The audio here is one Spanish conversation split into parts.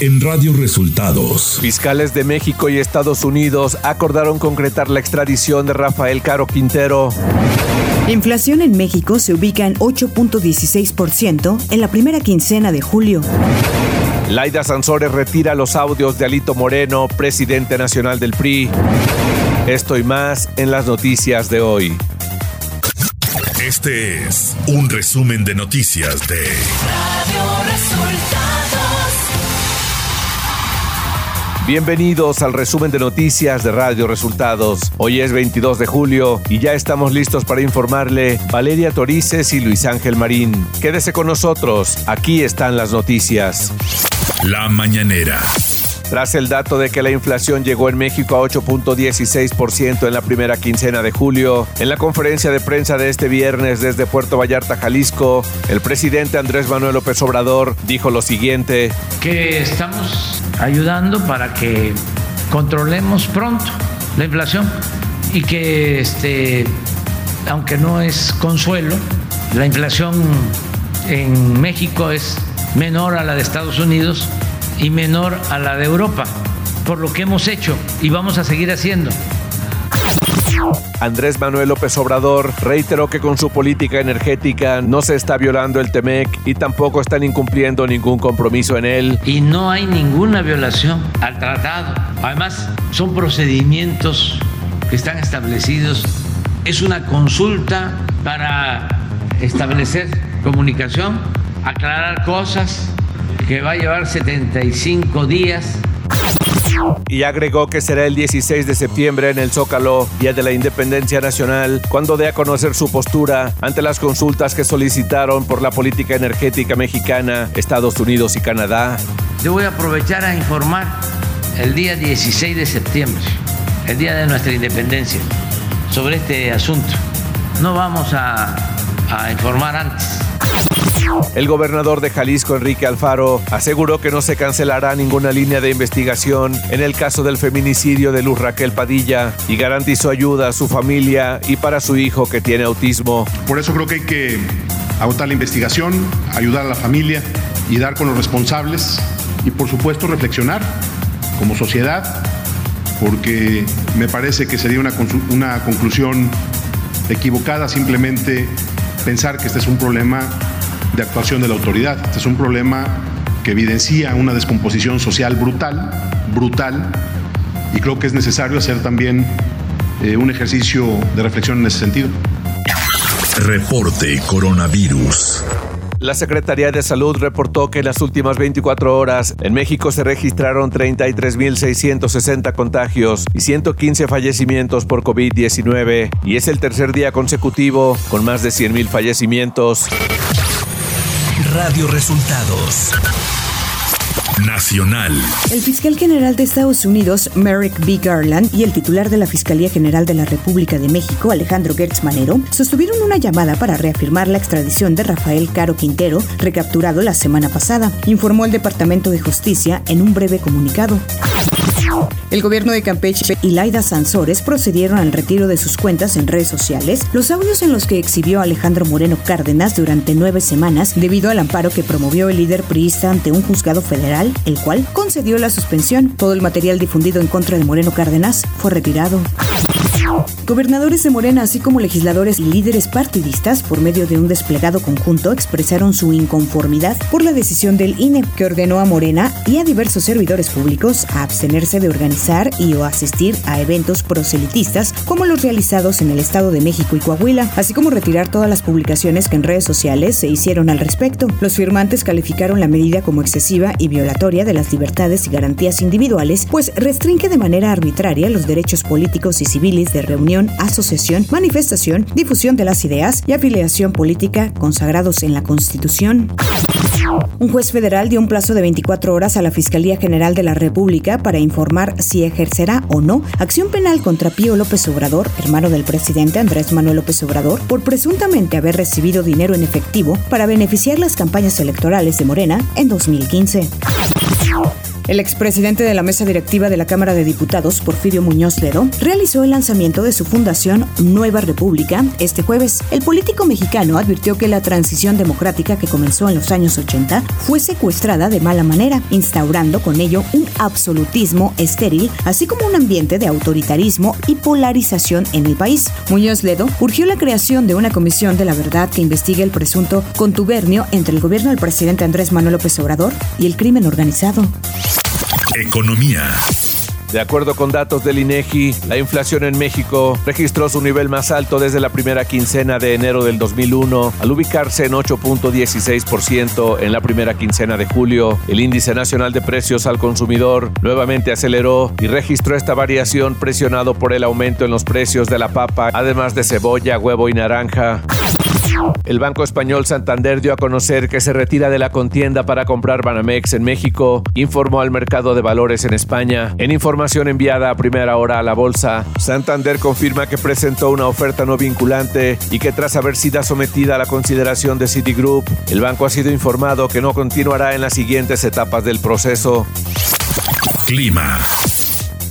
en Radio Resultados. Fiscales de México y Estados Unidos acordaron concretar la extradición de Rafael Caro Quintero. inflación en México se ubica en 8.16% en la primera quincena de julio. Laida Sansores retira los audios de Alito Moreno, presidente nacional del PRI. Esto y más en las noticias de hoy. Este es un resumen de noticias de Radio Resultados. Bienvenidos al resumen de noticias de Radio Resultados. Hoy es 22 de julio y ya estamos listos para informarle Valeria Torices y Luis Ángel Marín. Quédese con nosotros, aquí están las noticias. La mañanera. Tras el dato de que la inflación llegó en México a 8.16% en la primera quincena de julio, en la conferencia de prensa de este viernes desde Puerto Vallarta, Jalisco, el presidente Andrés Manuel López Obrador dijo lo siguiente. Que estamos ayudando para que controlemos pronto la inflación y que, este, aunque no es consuelo, la inflación en México es menor a la de Estados Unidos y menor a la de Europa, por lo que hemos hecho y vamos a seguir haciendo. Andrés Manuel López Obrador reiteró que con su política energética no se está violando el TEMEC y tampoco están incumpliendo ningún compromiso en él. Y no hay ninguna violación al tratado. Además, son procedimientos que están establecidos. Es una consulta para establecer comunicación, aclarar cosas que va a llevar 75 días. Y agregó que será el 16 de septiembre en el Zócalo, Día de la Independencia Nacional, cuando dé a conocer su postura ante las consultas que solicitaron por la política energética mexicana, Estados Unidos y Canadá. Yo voy a aprovechar a informar el día 16 de septiembre, el día de nuestra independencia, sobre este asunto. No vamos a, a informar antes el gobernador de Jalisco, Enrique Alfaro, aseguró que no se cancelará ninguna línea de investigación en el caso del feminicidio de Luz Raquel Padilla y garantizó ayuda a su familia y para su hijo que tiene autismo. Por eso creo que hay que agotar la investigación, ayudar a la familia y dar con los responsables y por supuesto reflexionar como sociedad, porque me parece que sería una, una conclusión equivocada simplemente pensar que este es un problema de actuación de la autoridad. Este es un problema que evidencia una descomposición social brutal, brutal, y creo que es necesario hacer también eh, un ejercicio de reflexión en ese sentido. Reporte Coronavirus. La Secretaría de Salud reportó que en las últimas 24 horas en México se registraron 33.660 contagios y 115 fallecimientos por COVID-19 y es el tercer día consecutivo con más de 100.000 fallecimientos. Radio Resultados. Nacional. El fiscal general de Estados Unidos, Merrick B. Garland, y el titular de la Fiscalía General de la República de México, Alejandro Gertz Manero, sostuvieron una llamada para reafirmar la extradición de Rafael Caro Quintero, recapturado la semana pasada, informó el Departamento de Justicia en un breve comunicado. El gobierno de Campeche y Laida Sansores procedieron al retiro de sus cuentas en redes sociales los audios en los que exhibió Alejandro Moreno Cárdenas durante nueve semanas debido al amparo que promovió el líder priista ante un juzgado federal, el cual concedió la suspensión. Todo el material difundido en contra de Moreno Cárdenas fue retirado. Gobernadores de Morena, así como legisladores y líderes partidistas, por medio de un desplegado conjunto, expresaron su inconformidad por la decisión del INE, que ordenó a Morena y a diversos servidores públicos a abstenerse de organizar y o asistir a eventos proselitistas como los realizados en el Estado de México y Coahuila, así como retirar todas las publicaciones que en redes sociales se hicieron al respecto. Los firmantes calificaron la medida como excesiva y violatoria de las libertades y garantías individuales, pues restringe de manera arbitraria los derechos políticos y civiles de reunión asociación, manifestación, difusión de las ideas y afiliación política consagrados en la Constitución. Un juez federal dio un plazo de 24 horas a la Fiscalía General de la República para informar si ejercerá o no acción penal contra Pío López Obrador, hermano del presidente Andrés Manuel López Obrador, por presuntamente haber recibido dinero en efectivo para beneficiar las campañas electorales de Morena en 2015. El expresidente de la mesa directiva de la Cámara de Diputados, Porfirio Muñoz Ledo, realizó el lanzamiento de su fundación Nueva República este jueves. El político mexicano advirtió que la transición democrática que comenzó en los años 80 fue secuestrada de mala manera, instaurando con ello un absolutismo estéril, así como un ambiente de autoritarismo y polarización en el país. Muñoz Ledo urgió la creación de una comisión de la verdad que investigue el presunto contubernio entre el gobierno del presidente Andrés Manuel López Obrador y el crimen organizado. Economía. De acuerdo con datos del INEGI, la inflación en México registró su nivel más alto desde la primera quincena de enero del 2001, al ubicarse en 8.16% en la primera quincena de julio. El índice nacional de precios al consumidor nuevamente aceleró y registró esta variación presionado por el aumento en los precios de la papa, además de cebolla, huevo y naranja. El Banco Español Santander dio a conocer que se retira de la contienda para comprar Banamex en México, informó al mercado de valores en España. En información enviada a primera hora a la bolsa, Santander confirma que presentó una oferta no vinculante y que tras haber sido sometida a la consideración de Citigroup, el banco ha sido informado que no continuará en las siguientes etapas del proceso. Clima.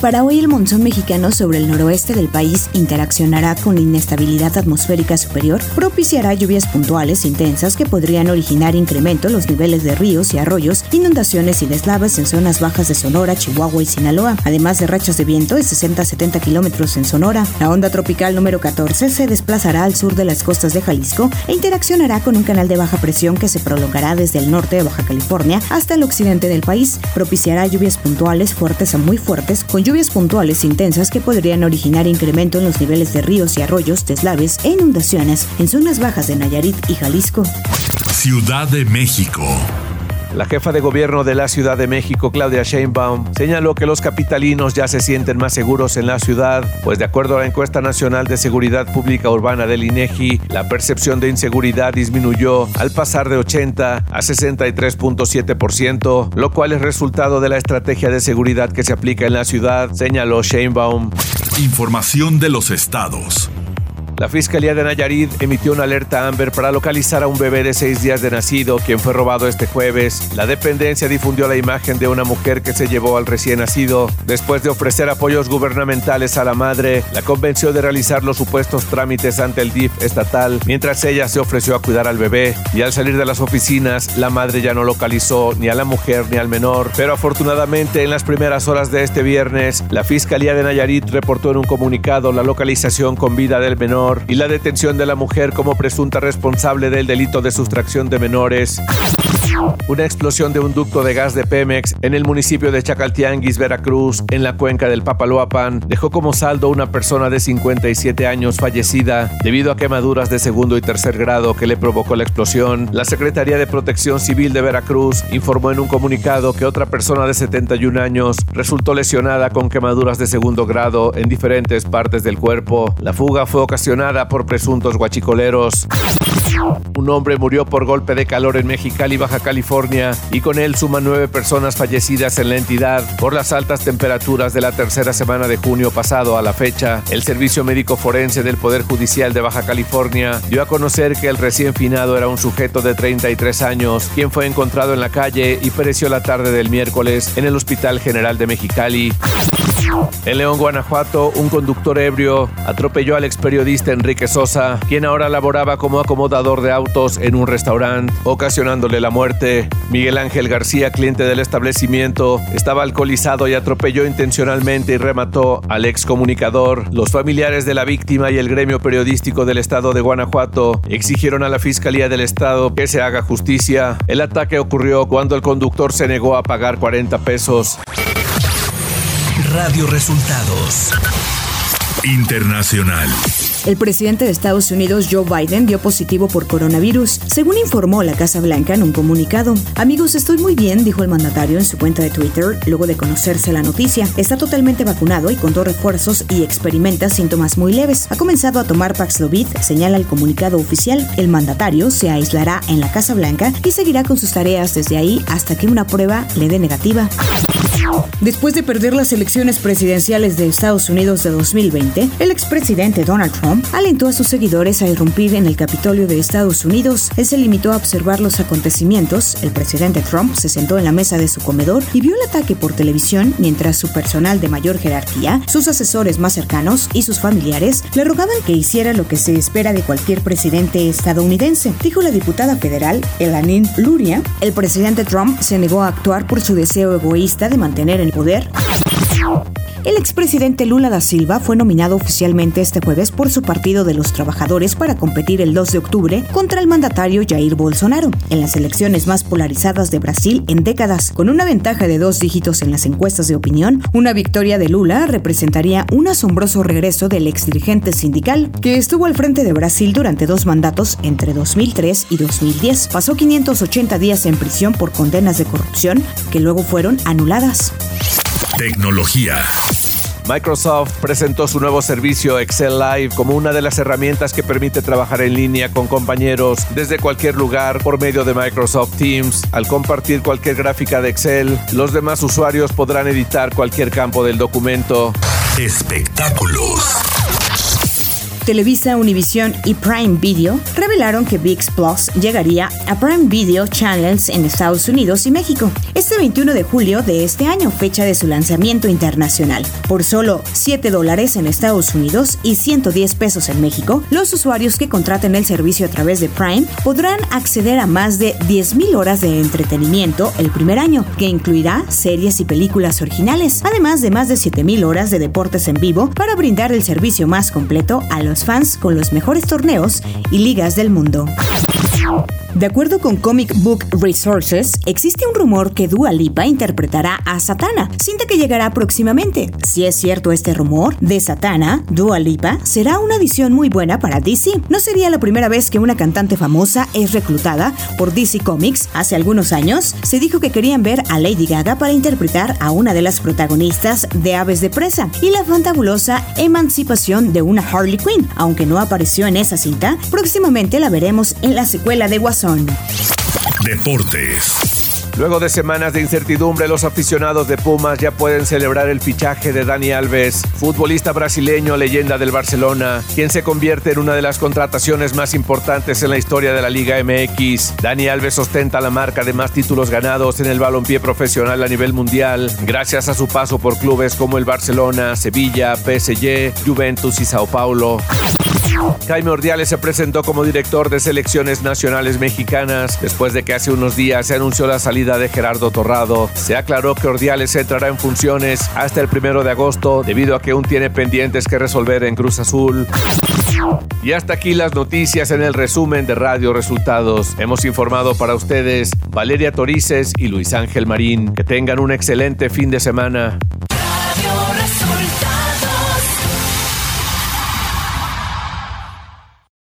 Para hoy el monzón mexicano sobre el noroeste del país interaccionará con inestabilidad atmosférica superior, propiciará lluvias puntuales intensas que podrían originar incremento en los niveles de ríos y arroyos, inundaciones y deslaves en zonas bajas de Sonora, Chihuahua y Sinaloa, además de rachas de viento de 60 a 70 kilómetros en Sonora. La onda tropical número 14 se desplazará al sur de las costas de Jalisco e interaccionará con un canal de baja presión que se prolongará desde el norte de Baja California hasta el occidente del país, propiciará lluvias puntuales fuertes a muy fuertes con lluvias puntuales intensas que podrían originar incremento en los niveles de ríos y arroyos, deslaves e inundaciones en zonas bajas de Nayarit y Jalisco. Ciudad de México. La jefa de gobierno de la Ciudad de México, Claudia Sheinbaum, señaló que los capitalinos ya se sienten más seguros en la ciudad, pues de acuerdo a la encuesta nacional de seguridad pública urbana del INEGI, la percepción de inseguridad disminuyó al pasar de 80 a 63.7%, lo cual es resultado de la estrategia de seguridad que se aplica en la ciudad, señaló Sheinbaum. Información de los estados. La Fiscalía de Nayarit emitió una alerta Amber para localizar a un bebé de seis días de nacido, quien fue robado este jueves. La dependencia difundió la imagen de una mujer que se llevó al recién nacido. Después de ofrecer apoyos gubernamentales a la madre, la convenció de realizar los supuestos trámites ante el DIF estatal, mientras ella se ofreció a cuidar al bebé. Y al salir de las oficinas, la madre ya no localizó ni a la mujer ni al menor. Pero afortunadamente, en las primeras horas de este viernes, la Fiscalía de Nayarit reportó en un comunicado la localización con vida del menor y la detención de la mujer como presunta responsable del delito de sustracción de menores. Una explosión de un ducto de gas de Pemex en el municipio de Chacaltianguis, Veracruz, en la cuenca del Papaloapan, dejó como saldo una persona de 57 años fallecida debido a quemaduras de segundo y tercer grado que le provocó la explosión. La Secretaría de Protección Civil de Veracruz informó en un comunicado que otra persona de 71 años resultó lesionada con quemaduras de segundo grado en diferentes partes del cuerpo. La fuga fue ocasionada por presuntos guachicoleros. Un hombre murió por golpe de calor en Mexicali, Baja California, y con él suman nueve personas fallecidas en la entidad por las altas temperaturas de la tercera semana de junio pasado a la fecha. El Servicio Médico Forense del Poder Judicial de Baja California dio a conocer que el recién finado era un sujeto de 33 años, quien fue encontrado en la calle y pereció la tarde del miércoles en el Hospital General de Mexicali. En León, Guanajuato, un conductor ebrio atropelló al ex periodista Enrique Sosa, quien ahora laboraba como acomodador de autos en un restaurante, ocasionándole la muerte. Miguel Ángel García, cliente del establecimiento, estaba alcoholizado y atropelló intencionalmente y remató al ex comunicador. Los familiares de la víctima y el gremio periodístico del estado de Guanajuato exigieron a la Fiscalía del Estado que se haga justicia. El ataque ocurrió cuando el conductor se negó a pagar 40 pesos. Radio Resultados. Internacional. El presidente de Estados Unidos, Joe Biden, dio positivo por coronavirus, según informó la Casa Blanca en un comunicado. Amigos, estoy muy bien, dijo el mandatario en su cuenta de Twitter, luego de conocerse la noticia. Está totalmente vacunado y con dos refuerzos y experimenta síntomas muy leves. Ha comenzado a tomar Paxlovid, señala el comunicado oficial. El mandatario se aislará en la Casa Blanca y seguirá con sus tareas desde ahí hasta que una prueba le dé negativa. Después de perder las elecciones presidenciales de Estados Unidos de 2020, el expresidente Donald Trump alentó a sus seguidores a irrumpir en el Capitolio de Estados Unidos. Él se limitó a observar los acontecimientos. El presidente Trump se sentó en la mesa de su comedor y vio el ataque por televisión mientras su personal de mayor jerarquía, sus asesores más cercanos y sus familiares le rogaban que hiciera lo que se espera de cualquier presidente estadounidense, dijo la diputada federal Elanin Luria. El presidente Trump se negó a actuar por su deseo egoísta de mantener el poder el expresidente Lula da Silva fue nominado oficialmente este jueves por su Partido de los Trabajadores para competir el 2 de octubre contra el mandatario Jair Bolsonaro en las elecciones más polarizadas de Brasil en décadas. Con una ventaja de dos dígitos en las encuestas de opinión, una victoria de Lula representaría un asombroso regreso del exdirigente sindical que estuvo al frente de Brasil durante dos mandatos entre 2003 y 2010. Pasó 580 días en prisión por condenas de corrupción que luego fueron anuladas. Tecnología. Microsoft presentó su nuevo servicio Excel Live como una de las herramientas que permite trabajar en línea con compañeros desde cualquier lugar por medio de Microsoft Teams. Al compartir cualquier gráfica de Excel, los demás usuarios podrán editar cualquier campo del documento. Espectáculos. Televisa, Univision y Prime Video revelaron que VIX Plus llegaría a Prime Video Channels en Estados Unidos y México este 21 de julio de este año, fecha de su lanzamiento internacional. Por solo 7 dólares en Estados Unidos y 110 pesos en México, los usuarios que contraten el servicio a través de Prime podrán acceder a más de 10.000 horas de entretenimiento el primer año, que incluirá series y películas originales, además de más de 7.000 horas de deportes en vivo para brindar el servicio más completo a los fans con los mejores torneos y ligas del mundo. De acuerdo con Comic Book Resources, existe un rumor que Dua Lipa interpretará a Satana, cinta que llegará próximamente. Si es cierto este rumor, de Satana, Dua Lipa será una adición muy buena para DC. No sería la primera vez que una cantante famosa es reclutada por DC Comics. Hace algunos años se dijo que querían ver a Lady Gaga para interpretar a una de las protagonistas de Aves de Presa y la fantabulosa emancipación de una Harley Quinn. Aunque no apareció en esa cinta, próximamente la veremos en la de Guasón. Deportes. Luego de semanas de incertidumbre, los aficionados de Pumas ya pueden celebrar el fichaje de Dani Alves, futbolista brasileño, leyenda del Barcelona, quien se convierte en una de las contrataciones más importantes en la historia de la Liga MX. Dani Alves ostenta la marca de más títulos ganados en el balompié profesional a nivel mundial, gracias a su paso por clubes como el Barcelona, Sevilla, PSG, Juventus y Sao Paulo. Jaime Ordiales se presentó como director de selecciones nacionales mexicanas después de que hace unos días se anunció la salida de Gerardo Torrado. Se aclaró que Ordiales entrará en funciones hasta el primero de agosto debido a que aún tiene pendientes que resolver en Cruz Azul. Y hasta aquí las noticias en el resumen de Radio Resultados. Hemos informado para ustedes Valeria Torices y Luis Ángel Marín. Que tengan un excelente fin de semana.